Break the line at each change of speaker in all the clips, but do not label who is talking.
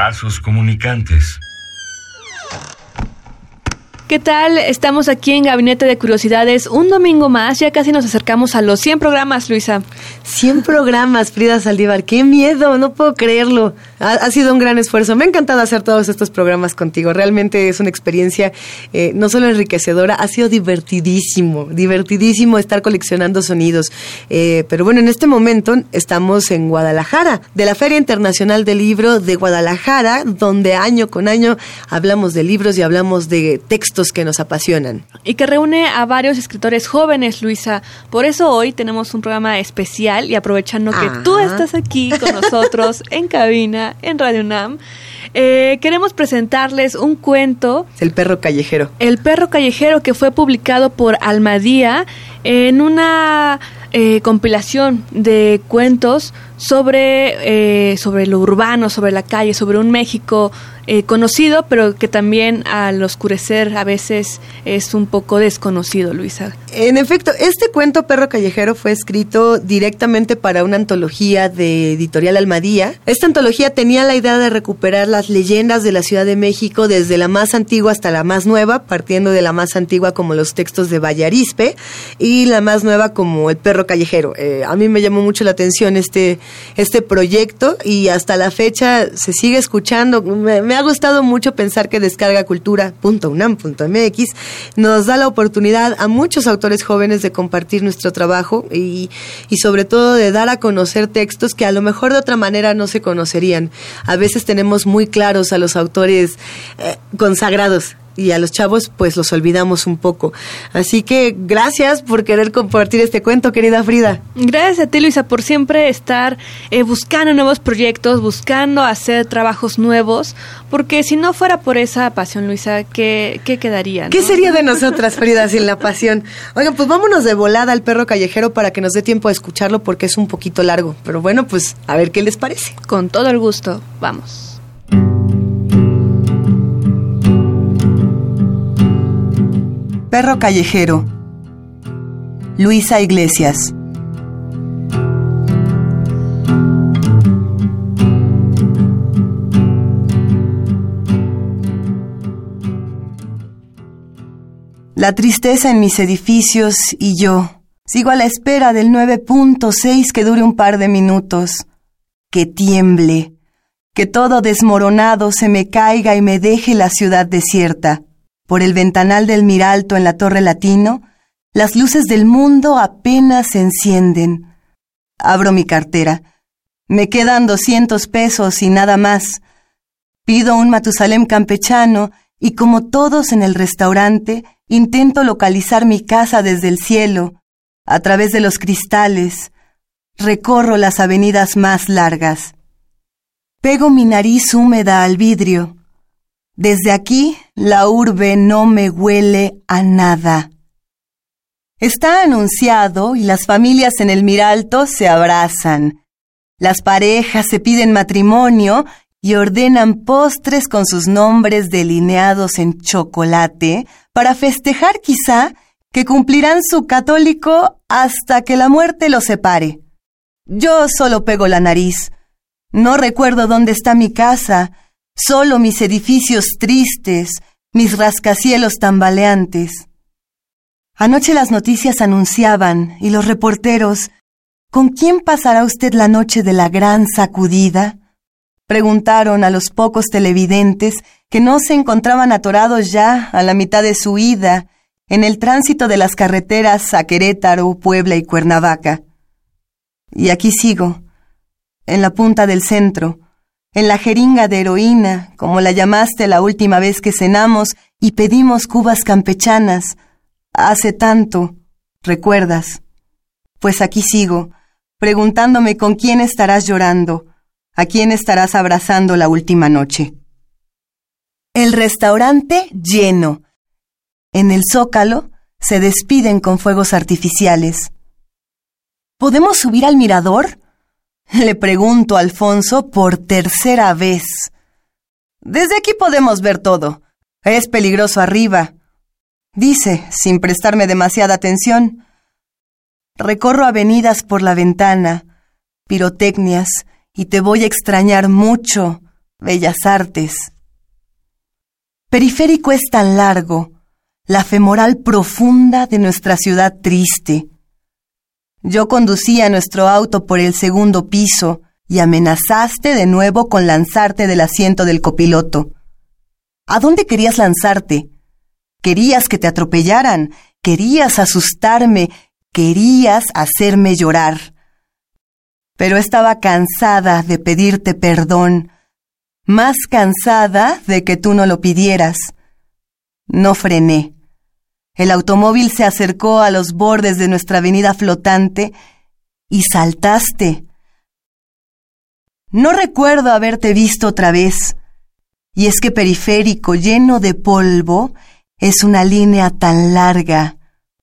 Vasos comunicantes.
¿Qué tal? Estamos aquí en Gabinete de Curiosidades un domingo más. Ya casi nos acercamos a los 100 programas, Luisa.
100 programas, Frida Saldívar. ¡Qué miedo! No puedo creerlo. Ha, sido un gran esfuerzo. Me ha encantado hacer todos estos programas contigo. Realmente es una experiencia eh, no solo enriquecedora, ha sido divertidísimo. Divertidísimo estar coleccionando sonidos. Eh, pero bueno, en este momento estamos en Guadalajara, de la Feria Internacional del Libro de Guadalajara, donde año con año hablamos de libros y hablamos de textos que nos apasionan.
Y que reúne a varios escritores jóvenes, Luisa. Por eso hoy tenemos un programa especial y aprovechando que tú estás aquí con nosotros en cabina, en Radio UNAM, eh, queremos presentarles un cuento,
El perro callejero.
El perro callejero, que fue publicado por Almadía en una eh, compilación de cuentos sobre, eh, sobre lo urbano, sobre la calle, sobre un México eh, conocido, pero que también al oscurecer a veces es un poco desconocido, Luisa.
En efecto, este cuento Perro Callejero fue escrito directamente para una antología de Editorial Almadía. Esta antología tenía la idea de recuperar las leyendas de la Ciudad de México desde la más antigua hasta la más nueva, partiendo de la más antigua como los textos de Vallarispe y la más nueva como El Perro Callejero. Eh, a mí me llamó mucho la atención este, este proyecto y hasta la fecha se sigue escuchando. Me, ha gustado mucho pensar que descargacultura.unam.mx nos da la oportunidad a muchos autores jóvenes de compartir nuestro trabajo y, y sobre todo de dar a conocer textos que a lo mejor de otra manera no se conocerían. A veces tenemos muy claros a los autores eh, consagrados y a los chavos pues los olvidamos un poco. Así que gracias por querer compartir este cuento, querida Frida.
Gracias a ti, Luisa, por siempre estar eh, buscando nuevos proyectos, buscando hacer trabajos nuevos, porque si no fuera por esa pasión, Luisa, ¿qué, qué quedaría? no?
¿Qué sería de nosotras, Frida, sin la pasión? Oigan, pues vámonos de volada al perro callejero para que nos dé tiempo a escucharlo porque es un poquito largo. Pero bueno, pues a ver qué les parece.
Con todo el gusto, vamos.
Perro callejero. Luisa Iglesias. La tristeza en mis edificios y yo. Sigo a la espera del 9.6 que dure un par de minutos. Que tiemble. Que todo desmoronado se me caiga y me deje la ciudad desierta. Por el ventanal del Miralto en la Torre Latino, las luces del mundo apenas se encienden. Abro mi cartera. Me quedan doscientos pesos y nada más. Pido un Matusalem campechano y como todos en el restaurante, intento localizar mi casa desde el cielo, a través de los cristales. Recorro las avenidas más largas. Pego mi nariz húmeda al vidrio. Desde aquí, la urbe no me huele a nada. Está anunciado y las familias en el Miralto se abrazan. Las parejas se piden matrimonio y ordenan postres con sus nombres delineados en chocolate para festejar quizá que cumplirán su católico hasta que la muerte los separe. Yo solo pego la nariz. No recuerdo dónde está mi casa, solo mis edificios tristes, mis rascacielos tambaleantes. Anoche las noticias anunciaban, y los reporteros, ¿con quién pasará usted la noche de la gran sacudida? Preguntaron a los pocos televidentes que no se encontraban atorados ya a la mitad de su ida en el tránsito de las carreteras a Querétaro, Puebla y Cuernavaca. Y aquí sigo, en la punta del centro, en la jeringa de heroína, como la llamaste la última vez que cenamos y pedimos cubas campechanas. Hace tanto, recuerdas. Pues aquí sigo, preguntándome con quién estarás llorando, a quién estarás abrazando la última noche. El restaurante lleno. En el zócalo se despiden con fuegos artificiales. ¿Podemos subir al mirador? Le pregunto a Alfonso por tercera vez. Desde aquí podemos ver todo. Es peligroso arriba, dice, sin prestarme demasiada atención. Recorro avenidas por la ventana, pirotecnias, y te voy a extrañar mucho, bellas artes. Periférico es tan largo, la femoral profunda de nuestra ciudad triste. Yo conducía nuestro auto por el segundo piso y amenazaste de nuevo con lanzarte del asiento del copiloto. ¿A dónde querías lanzarte? Querías que te atropellaran, querías asustarme, querías hacerme llorar. Pero estaba cansada de pedirte perdón, más cansada de que tú no lo pidieras. No frené. El automóvil se acercó a los bordes de nuestra avenida flotante y saltaste. No recuerdo haberte visto otra vez. Y es que periférico lleno de polvo es una línea tan larga,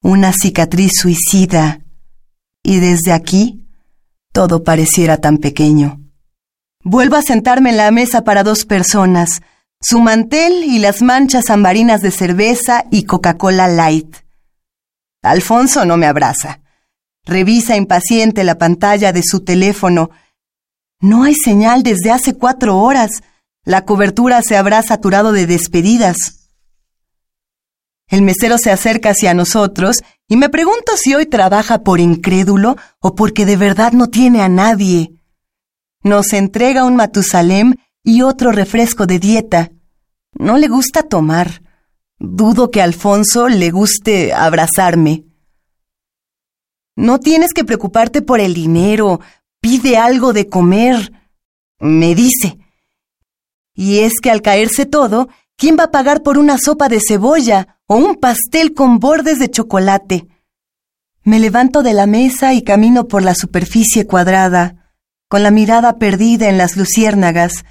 una cicatriz suicida. Y desde aquí, todo pareciera tan pequeño. Vuelvo a sentarme en la mesa para dos personas, su mantel y las manchas ambarinas de cerveza y Coca-Cola Light. Alfonso no me abraza. Revisa impaciente la pantalla de su teléfono. No hay señal desde hace cuatro horas. La cobertura se habrá saturado de despedidas. El mesero se acerca hacia nosotros y me pregunto si hoy trabaja por incrédulo o porque de verdad no tiene a nadie. Nos entrega un Matusalem y otro refresco de dieta. No le gusta tomar. Dudo que Alfonso le guste abrazarme. No tienes que preocuparte por el dinero. Pide algo de comer. Me dice. Y es que al caerse todo, ¿quién va a pagar por una sopa de cebolla o un pastel con bordes de chocolate? Me levanto de la mesa y camino por la superficie cuadrada con la mirada perdida en las luciérnagas.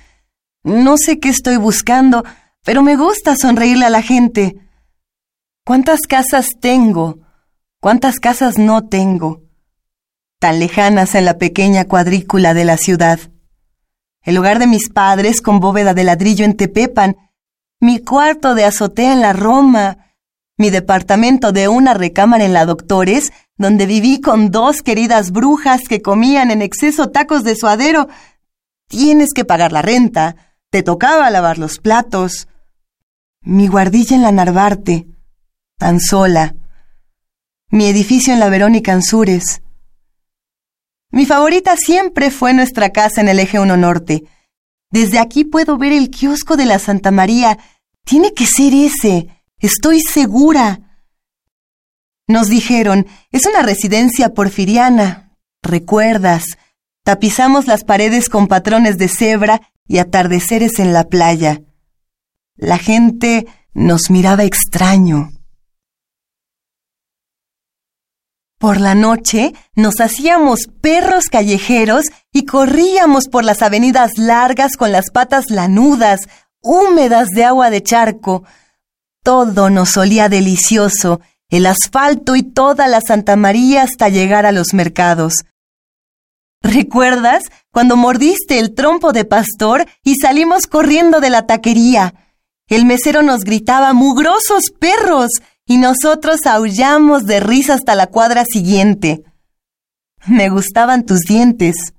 No sé qué estoy buscando, pero me gusta sonreírle a la gente. ¿Cuántas casas tengo? ¿Cuántas casas no tengo? Tan lejanas en la pequeña cuadrícula de la ciudad. El hogar de mis padres con bóveda de ladrillo en Tepepan, mi cuarto de azotea en la Roma, mi departamento de una recámara en la Doctores, donde viví con dos queridas brujas que comían en exceso tacos de suadero. Tienes que pagar la renta, te tocaba lavar los platos. Mi guardilla en la Narvarte, tan sola. Mi edificio en la Verónica Ansures. Mi favorita siempre fue nuestra casa en el eje 1 Norte. Desde aquí puedo ver el kiosco de la Santa María. Tiene que ser ese. Estoy segura. Nos dijeron, es una residencia porfiriana. ¿Recuerdas? Tapizamos las paredes con patrones de cebra y atardeceres en la playa. La gente nos miraba extraño. Por la noche nos hacíamos perros callejeros y corríamos por las avenidas largas con las patas lanudas, húmedas de agua de charco, todo nos olía delicioso, el asfalto y toda la Santa María hasta llegar a los mercados. ¿Recuerdas cuando mordiste el trompo de pastor y salimos corriendo de la taquería? El mesero nos gritaba mugrosos perros y nosotros aullamos de risa hasta la cuadra siguiente. Me gustaban tus dientes.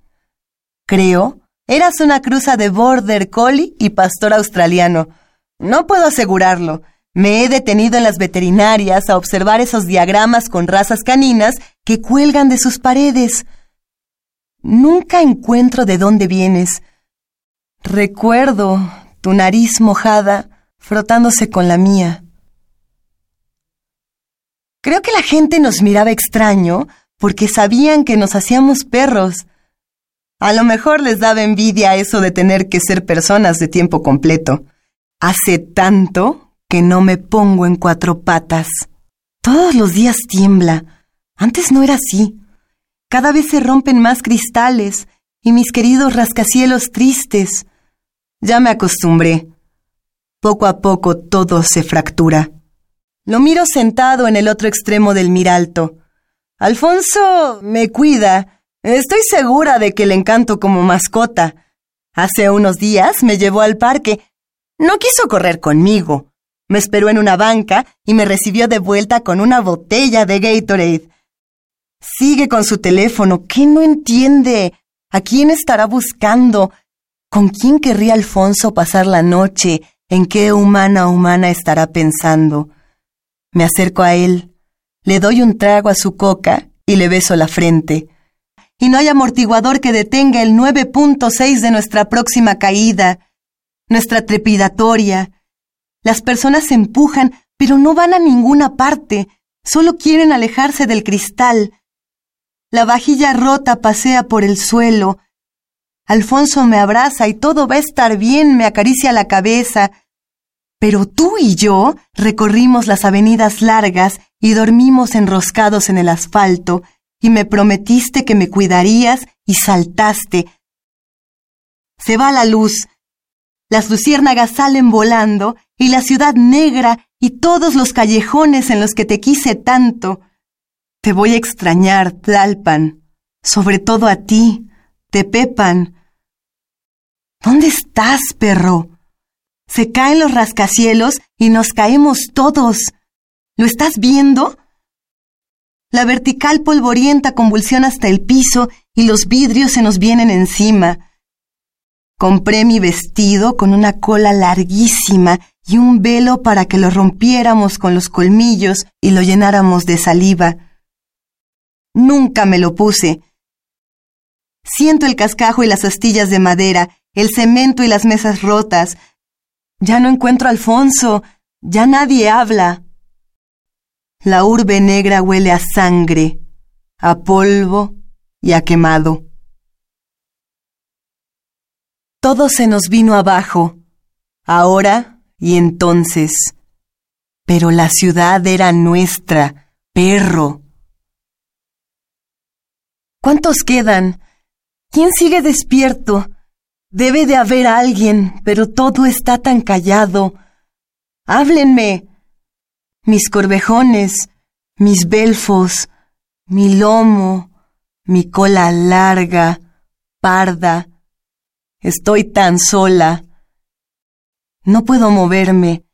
Creo, eras una cruza de border collie y pastor australiano. No puedo asegurarlo, me he detenido en las veterinarias a observar esos diagramas con razas caninas que cuelgan de sus paredes. Nunca encuentro de dónde vienes. Recuerdo tu nariz mojada frotándose con la mía. Creo que la gente nos miraba extraño porque sabían que nos hacíamos perros. A lo mejor les daba envidia eso de tener que ser personas de tiempo completo. Hace tanto que no me pongo en cuatro patas. Todos los días tiembla. Antes no era así. Cada vez se rompen más cristales y mis queridos rascacielos tristes. Ya me acostumbré. Poco a poco todo se fractura. Lo miro sentado en el otro extremo del miralto. Alfonso me cuida. Estoy segura de que le encanto como mascota. Hace unos días me llevó al parque. No quiso correr conmigo. Me esperó en una banca y me recibió de vuelta con una botella de Gatorade. Sigue con su teléfono. ¿Qué no entiende? ¿A quién estará buscando? ¿Con quién querría Alfonso pasar la noche? ¿En qué humana humana estará pensando? Me acerco a él, le doy un trago a su coca y le beso la frente. Y no hay amortiguador que detenga el 9.6 de nuestra próxima caída, nuestra trepidatoria. Las personas se empujan, pero no van a ninguna parte, solo quieren alejarse del cristal. La vajilla rota pasea por el suelo, Alfonso me abraza y todo va a estar bien, me acaricia la cabeza. Pero tú y yo recorrimos las avenidas largas y dormimos enroscados en el asfalto, y me prometiste que me cuidarías y saltaste. Se va la luz. Las luciérnagas salen volando y la ciudad negra y todos los callejones en los que te quise tanto. Te voy a extrañar, Tlalpan, sobre todo a ti, Tepepan, ¿Dónde estás, perro? Se caen los rascacielos y nos caemos todos. ¿Lo estás viendo? La vertical polvorienta convulsiona hasta el piso y los vidrios se nos vienen encima. Compré mi vestido con una cola larguísima y un velo para que lo rompiéramos con los colmillos y lo llenáramos de saliva. Nunca me lo puse. Siento el cascajo y las astillas de madera el cemento y las mesas rotas. Ya no encuentro Alfonso, ya nadie habla. La urbe negra huele a sangre, a polvo y a quemado. Todo se nos vino abajo, ahora y entonces. Pero la ciudad era nuestra, perro. ¿Cuántos quedan? ¿Quién sigue despierto? Debe de haber alguien, pero todo está tan callado. Háblenme. Mis corvejones, mis belfos, mi lomo, mi cola larga, parda. Estoy tan sola. No puedo moverme.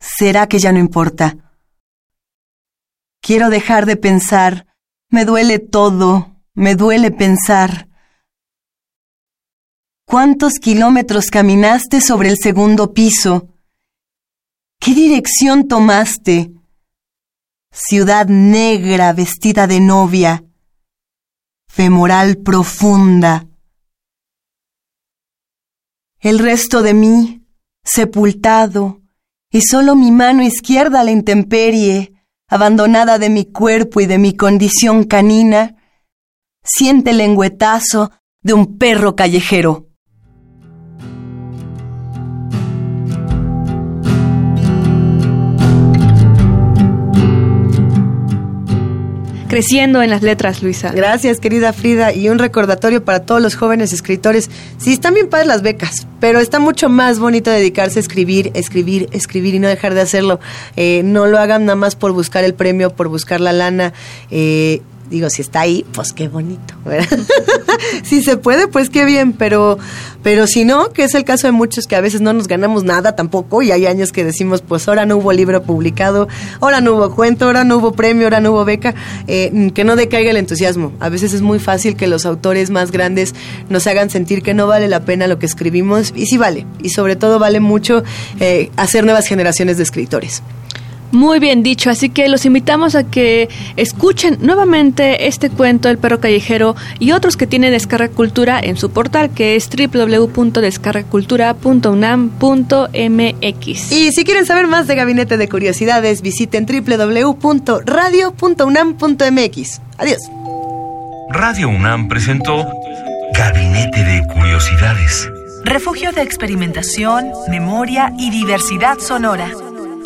¿Será que ya no importa? Quiero dejar de pensar. Me duele todo. Me duele pensar. ¿Cuántos kilómetros caminaste sobre el segundo piso? ¿Qué dirección tomaste? Ciudad negra vestida de novia, femoral profunda. El resto de mí, sepultado, y solo mi mano izquierda a la intemperie, abandonada de mi cuerpo y de mi condición canina, siente el lengüetazo de un perro callejero.
Creciendo en las letras, Luisa.
Gracias, querida Frida. Y un recordatorio para todos los jóvenes escritores. Sí, están bien padres las becas, pero está mucho más bonito dedicarse a escribir, escribir, escribir y no dejar de hacerlo. Eh, no lo hagan nada más por buscar el premio, por buscar la lana. Eh, digo, si está ahí, pues qué bonito, si se puede, pues qué bien, pero, pero si no, que es el caso de muchos que a veces no nos ganamos nada tampoco, y hay años que decimos, pues ahora no hubo libro publicado, ahora no hubo cuento, ahora no hubo premio, ahora no hubo beca, eh, que no decaiga el entusiasmo. A veces es muy fácil que los autores más grandes nos hagan sentir que no vale la pena lo que escribimos, y sí vale, y sobre todo vale mucho eh, hacer nuevas generaciones de escritores.
Muy bien dicho, así que los invitamos a que escuchen nuevamente este cuento El perro callejero y otros que tiene Descarga Cultura en su portal que es www.descargacultura.unam.mx.
Y si quieren saber más de Gabinete de Curiosidades, visiten www.radio.unam.mx. Adiós.
Radio UNAM presentó Gabinete de Curiosidades.
Refugio de experimentación, memoria y diversidad sonora.